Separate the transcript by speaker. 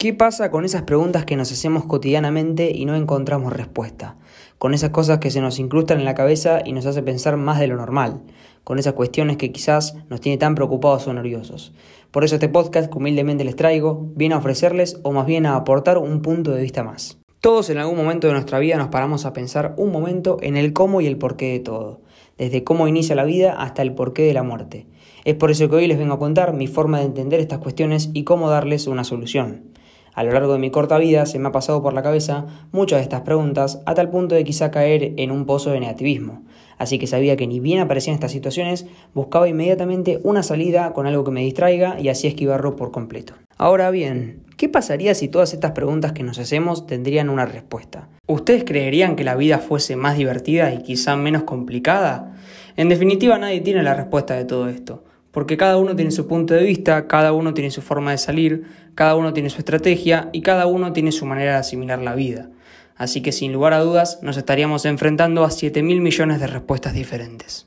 Speaker 1: ¿Qué pasa con esas preguntas que nos hacemos cotidianamente y no encontramos respuesta? Con esas cosas que se nos incrustan en la cabeza y nos hace pensar más de lo normal, con esas cuestiones que quizás nos tiene tan preocupados o nerviosos. Por eso este podcast que humildemente les traigo viene a ofrecerles o más bien a aportar un punto de vista más. Todos en algún momento de nuestra vida nos paramos a pensar un momento en el cómo y el porqué de todo, desde cómo inicia la vida hasta el porqué de la muerte. Es por eso que hoy les vengo a contar mi forma de entender estas cuestiones y cómo darles una solución. A lo largo de mi corta vida se me ha pasado por la cabeza muchas de estas preguntas a tal punto de quizá caer en un pozo de negativismo. Así que sabía que ni bien aparecían estas situaciones, buscaba inmediatamente una salida con algo que me distraiga y así esquivarlo por completo. Ahora bien, ¿qué pasaría si todas estas preguntas que nos hacemos tendrían una respuesta? ¿Ustedes creerían que la vida fuese más divertida y quizá menos complicada? En definitiva, nadie tiene la respuesta de todo esto porque cada uno tiene su punto de vista, cada uno tiene su forma de salir, cada uno tiene su estrategia y cada uno tiene su manera de asimilar la vida. Así que sin lugar a dudas nos estaríamos enfrentando a 7 mil millones de respuestas diferentes.